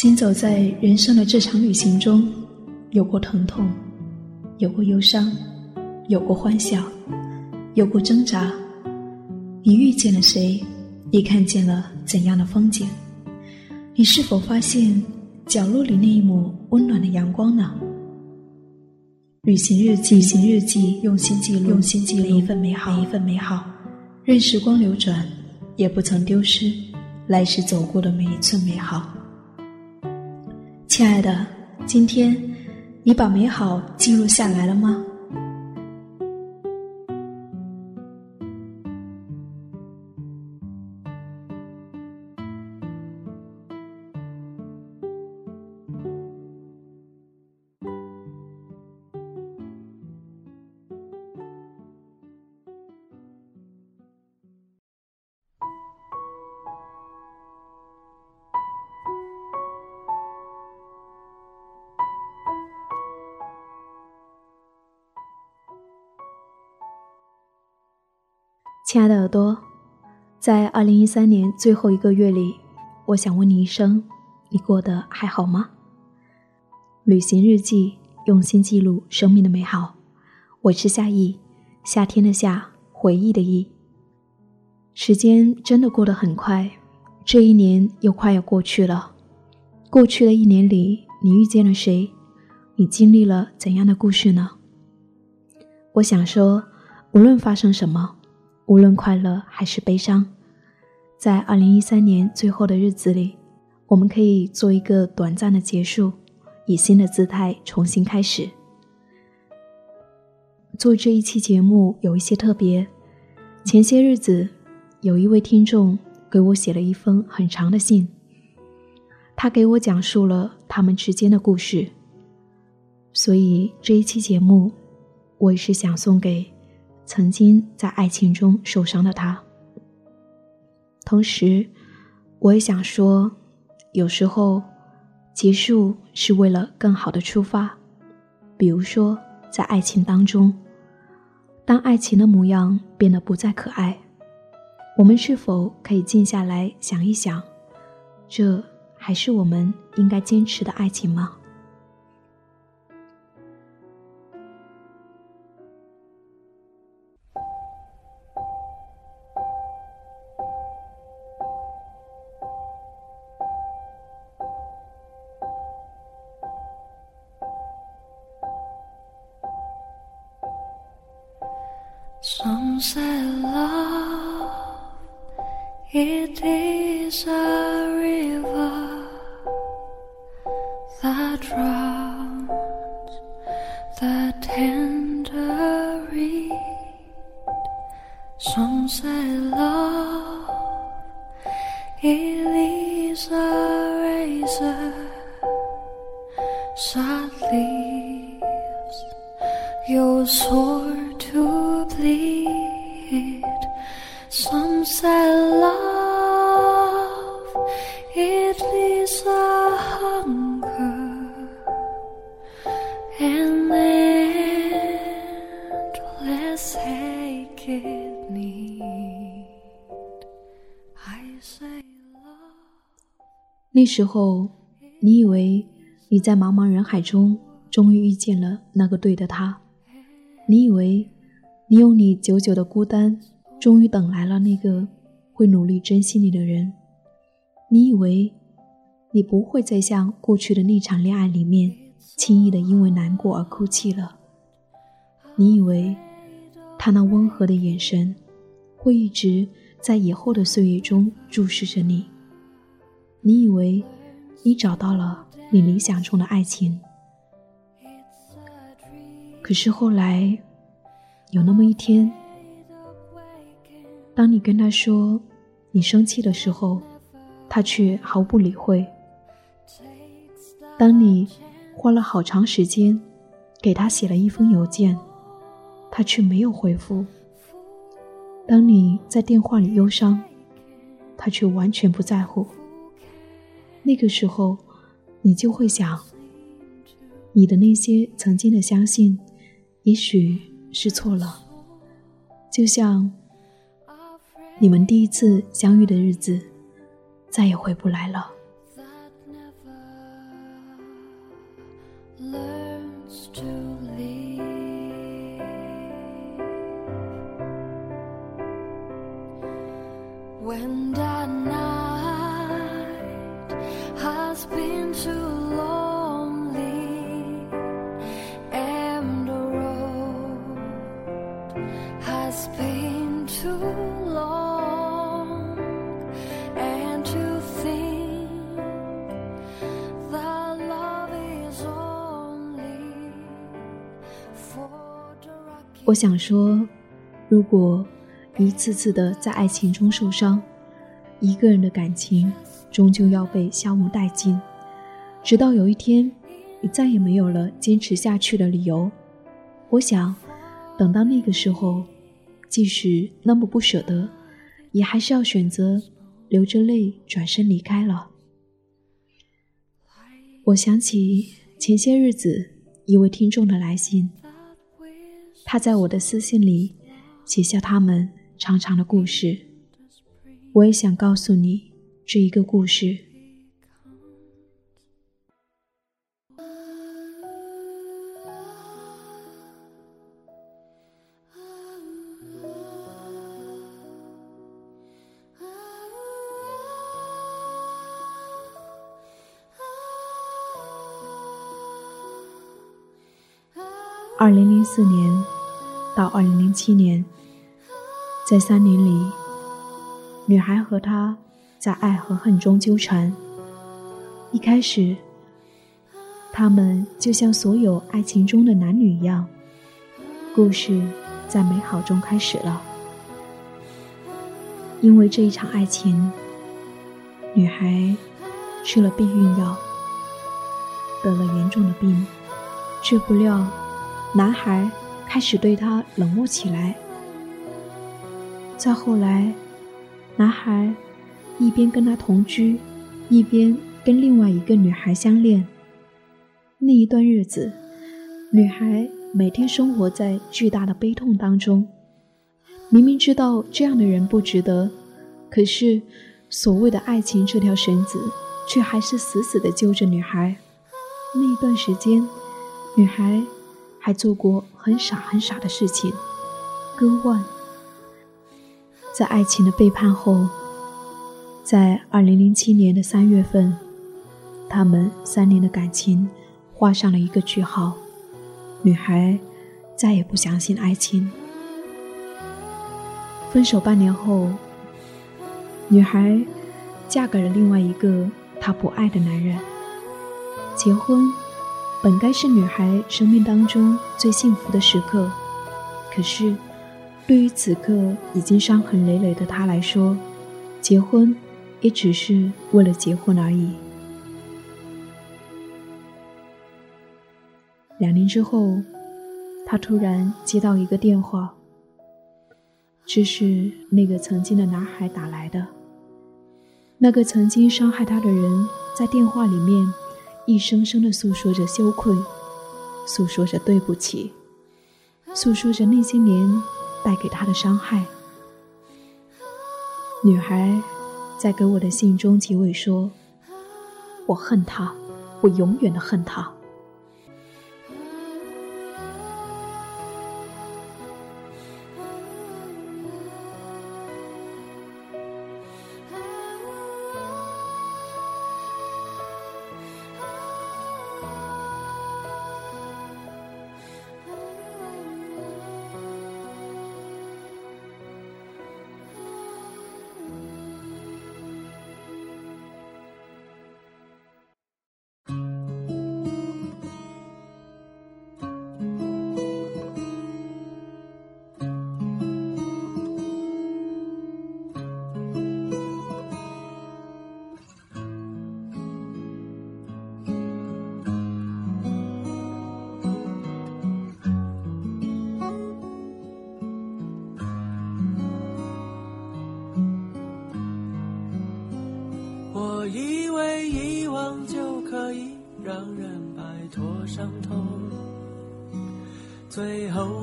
行走在人生的这场旅行中，有过疼痛，有过忧伤，有过欢笑，有过挣扎。你遇见了谁？你看见了怎样的风景？你是否发现角落里那一抹温暖的阳光呢？旅行日记，旅行日记，用心记录，用心记录每一份美好，每一份美好。任时光流转，也不曾丢失来时走过的每一寸美好。亲爱的，今天你把美好记录下来了吗？亲爱的耳朵，在二零一三年最后一个月里，我想问你一声：你过得还好吗？旅行日记，用心记录生命的美好。我是夏意，夏天的夏，回忆的忆。时间真的过得很快，这一年又快要过去了。过去的一年里，你遇见了谁？你经历了怎样的故事呢？我想说，无论发生什么。无论快乐还是悲伤，在二零一三年最后的日子里，我们可以做一个短暂的结束，以新的姿态重新开始。做这一期节目有一些特别，前些日子有一位听众给我写了一封很长的信，他给我讲述了他们之间的故事，所以这一期节目，我也是想送给。曾经在爱情中受伤的他，同时，我也想说，有时候结束是为了更好的出发。比如说，在爱情当中，当爱情的模样变得不再可爱，我们是否可以静下来想一想，这还是我们应该坚持的爱情吗？Some say love, it is a 那时候，你以为你在茫茫人海中终于遇见了那个对的他，你以为你用你久久的孤单，终于等来了那个会努力珍惜你的人。你以为你不会再像过去的那场恋爱里面，轻易的因为难过而哭泣了。你以为他那温和的眼神，会一直在以后的岁月中注视着你。你以为你找到了你理想中的爱情，可是后来。有那么一天，当你跟他说你生气的时候，他却毫不理会；当你花了好长时间给他写了一封邮件，他却没有回复；当你在电话里忧伤，他却完全不在乎。那个时候，你就会想，你的那些曾经的相信，也许。是错了，就像你们第一次相遇的日子，再也回不来了。我想说，如果一次次的在爱情中受伤，一个人的感情终究要被消磨殆尽，直到有一天，你再也没有了坚持下去的理由。我想，等到那个时候，即使那么不舍得，也还是要选择流着泪转身离开了。我想起前些日子一位听众的来信。他在我的私信里写下他们长长的故事，我也想告诉你这一个故事。二零零四年。到二零零七年，在三年里，女孩和他在爱和恨中纠缠。一开始，他们就像所有爱情中的男女一样，故事在美好中开始了。因为这一场爱情，女孩吃了避孕药，得了严重的病，治不了，男孩。开始对他冷漠起来。再后来，男孩一边跟他同居，一边跟另外一个女孩相恋。那一段日子，女孩每天生活在巨大的悲痛当中。明明知道这样的人不值得，可是所谓的爱情这条绳子，却还是死死地揪着女孩。那一段时间，女孩。还做过很傻很傻的事情，割腕。在爱情的背叛后，在二零零七年的三月份，他们三年的感情画上了一个句号。女孩再也不相信爱情。分手半年后，女孩嫁给了另外一个她不爱的男人，结婚。本该是女孩生命当中最幸福的时刻，可是，对于此刻已经伤痕累累的她来说，结婚也只是为了结婚而已。两年之后，她突然接到一个电话，这是那个曾经的男孩打来的，那个曾经伤害她的人在电话里面。一声声的诉说着羞愧，诉说着对不起，诉说着那些年带给他的伤害。女孩在给我的信中结尾说：“我恨他，我永远的恨他。”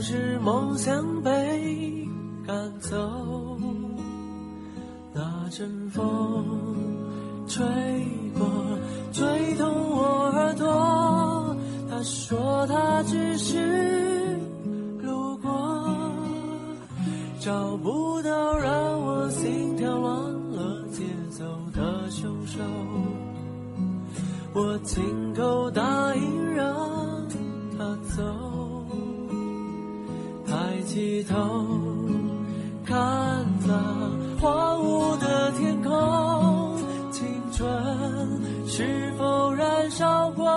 是梦想被赶走，那阵风吹过，吹痛我耳朵，他说他只是路过，找不到让我心跳乱了节奏的凶手。我亲口答应让起头看那荒芜的天空，青春是否燃烧过，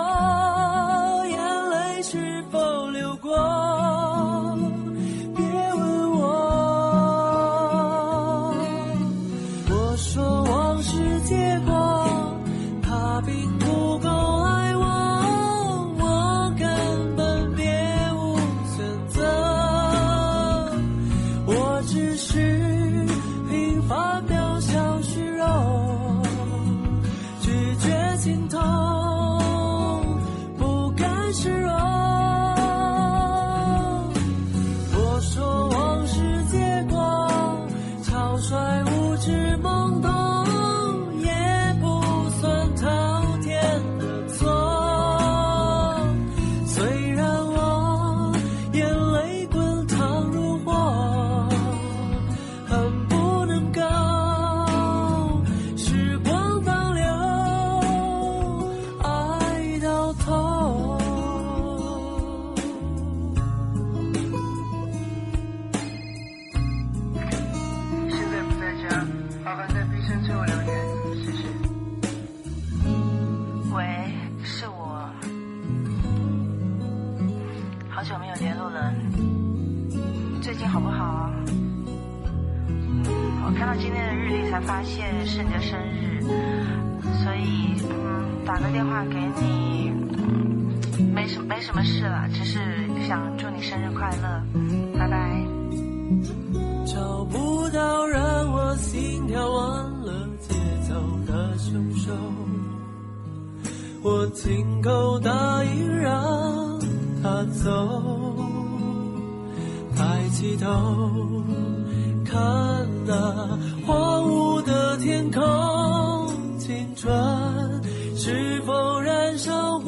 没什没什么事了，只是想祝你生日快乐，拜拜。找不到让我心跳乱了节奏的凶手，我亲口答应让他走，抬起头看那荒芜的天空，青春是否燃烧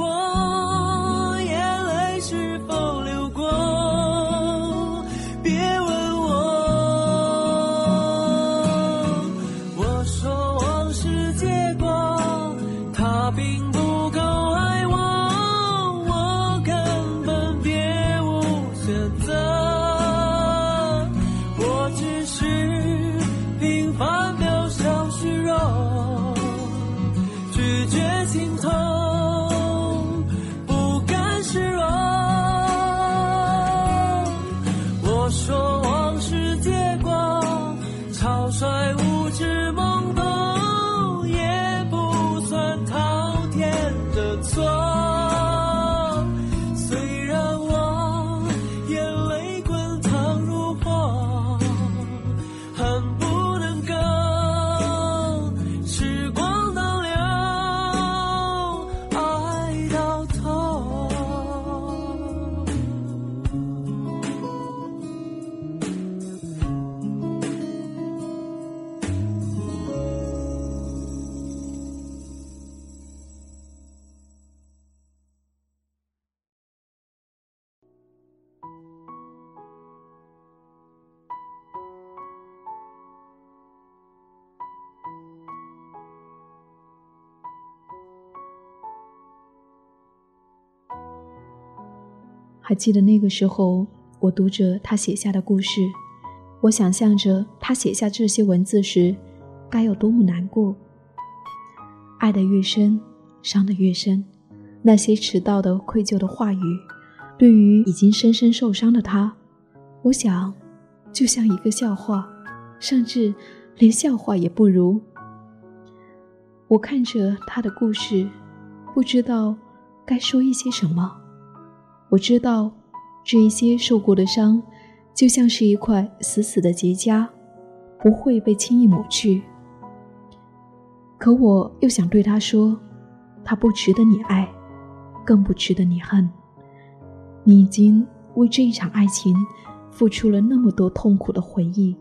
还记得那个时候，我读着他写下的故事，我想象着他写下这些文字时，该有多么难过。爱的越深，伤的越深。那些迟到的、愧疚的话语，对于已经深深受伤的他，我想，就像一个笑话，甚至连笑话也不如。我看着他的故事，不知道该说一些什么。我知道，这一些受过的伤，就像是一块死死的结痂，不会被轻易抹去。可我又想对他说，他不值得你爱，更不值得你恨。你已经为这一场爱情付出了那么多痛苦的回忆。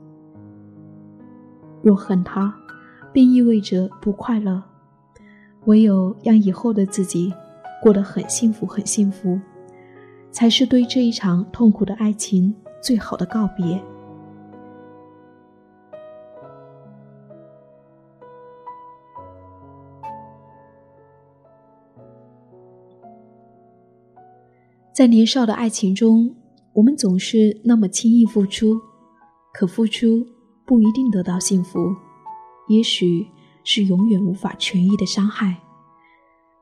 若恨他，便意味着不快乐。唯有让以后的自己过得很幸福，很幸福，才是对这一场痛苦的爱情最好的告别。在年少的爱情中，我们总是那么轻易付出，可付出不一定得到幸福，也许是永远无法痊愈的伤害。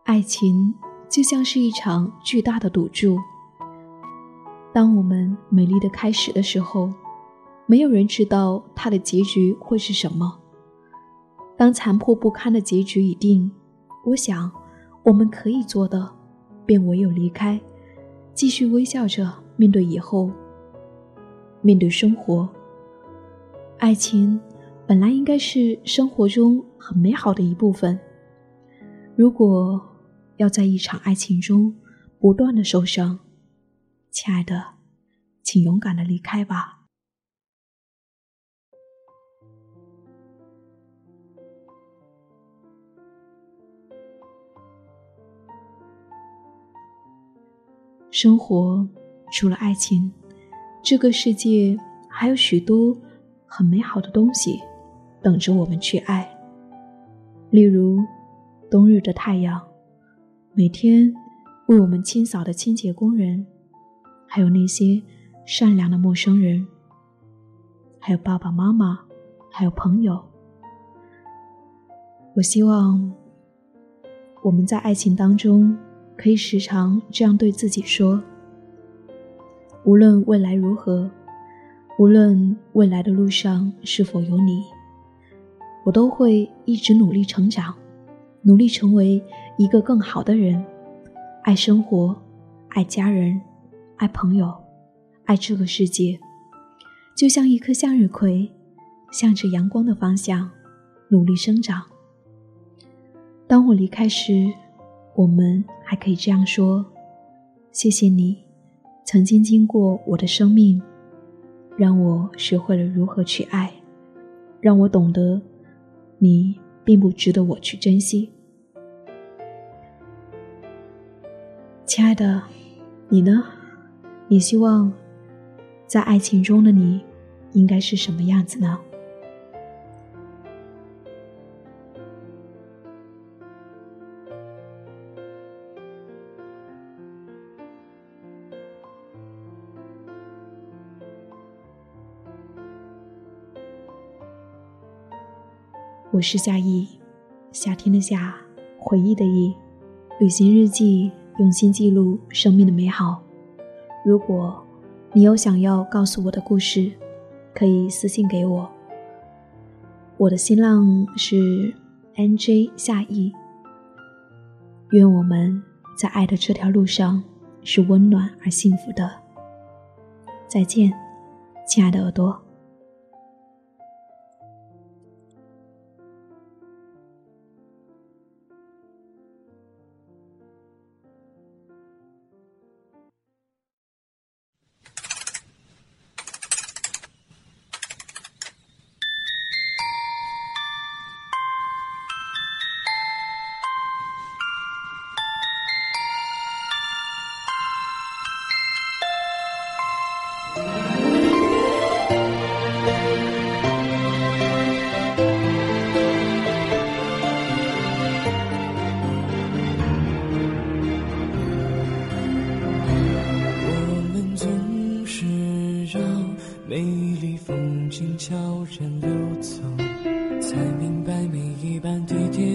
爱情就像是一场巨大的赌注。当我们美丽的开始的时候，没有人知道它的结局会是什么。当残破不堪的结局已定，我想我们可以做的，便唯有离开。继续微笑着面对以后，面对生活。爱情本来应该是生活中很美好的一部分。如果要在一场爱情中不断的受伤，亲爱的，请勇敢的离开吧。生活除了爱情，这个世界还有许多很美好的东西等着我们去爱。例如，冬日的太阳，每天为我们清扫的清洁工人，还有那些善良的陌生人，还有爸爸妈妈，还有朋友。我希望我们在爱情当中。可以时常这样对自己说：无论未来如何，无论未来的路上是否有你，我都会一直努力成长，努力成为一个更好的人，爱生活，爱家人，爱朋友，爱这个世界，就像一颗向日葵，向着阳光的方向努力生长。当我离开时。我们还可以这样说：“谢谢你，曾经经过我的生命，让我学会了如何去爱，让我懂得你并不值得我去珍惜。”亲爱的，你呢？你希望在爱情中的你应该是什么样子呢？我是夏意，夏天的夏，回忆的忆，旅行日记，用心记录生命的美好。如果你有想要告诉我的故事，可以私信给我。我的新浪是 nj 夏意。愿我们在爱的这条路上是温暖而幸福的。再见，亲爱的耳朵。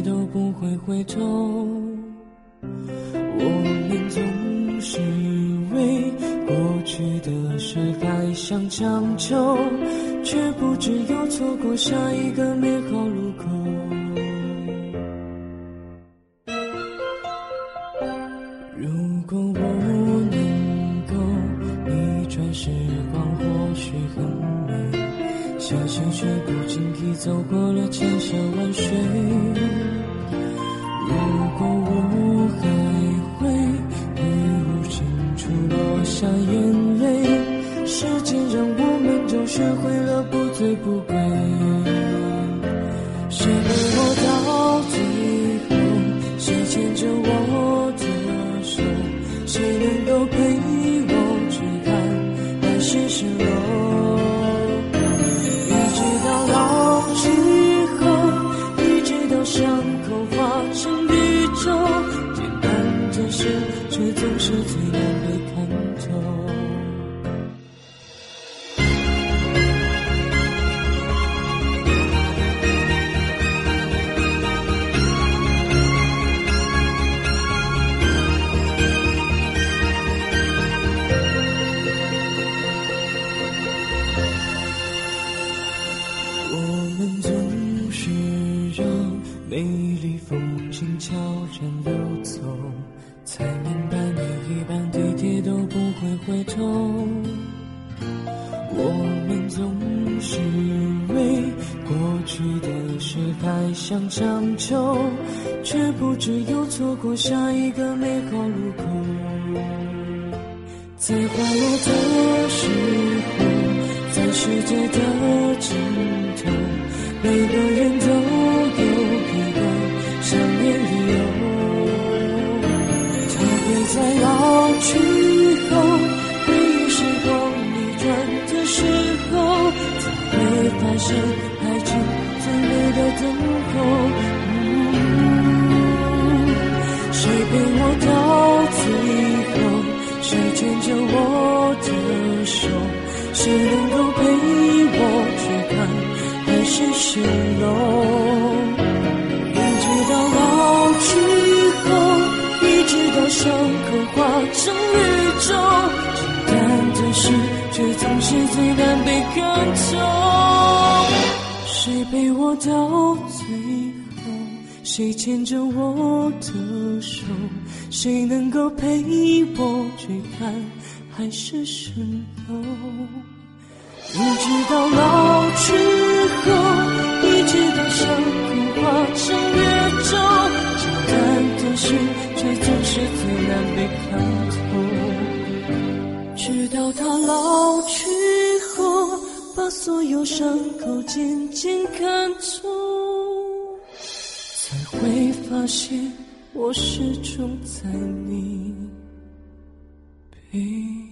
都不会回头。我们总是为过去的事还想强求，却不知又错过下一个美好路口。我们总是让美丽风景悄然溜走，才明白每一班地铁都不会回头。我们总是为过去的事还想强求，却不知又错过下一个美好路口。在花落的时候，在世界的尽头，每个人都有一个想念理由。特别在老去后，回忆时光逆转的时候，才会发现爱情最美的等候。谁陪我到最后？谁牵着我的手？谁能够陪蜃楼？一直到老去后，一直到伤口化成宇宙，简单的事却总是最难被看透。谁陪我到最后？谁牵着我的手？谁能够陪我去看海市蜃楼？一直到老去后，伤口化成宇宙，简单的事却总是最难被看透。直到他老去后，把所有伤口渐渐看透。才会发现，我始终在你背。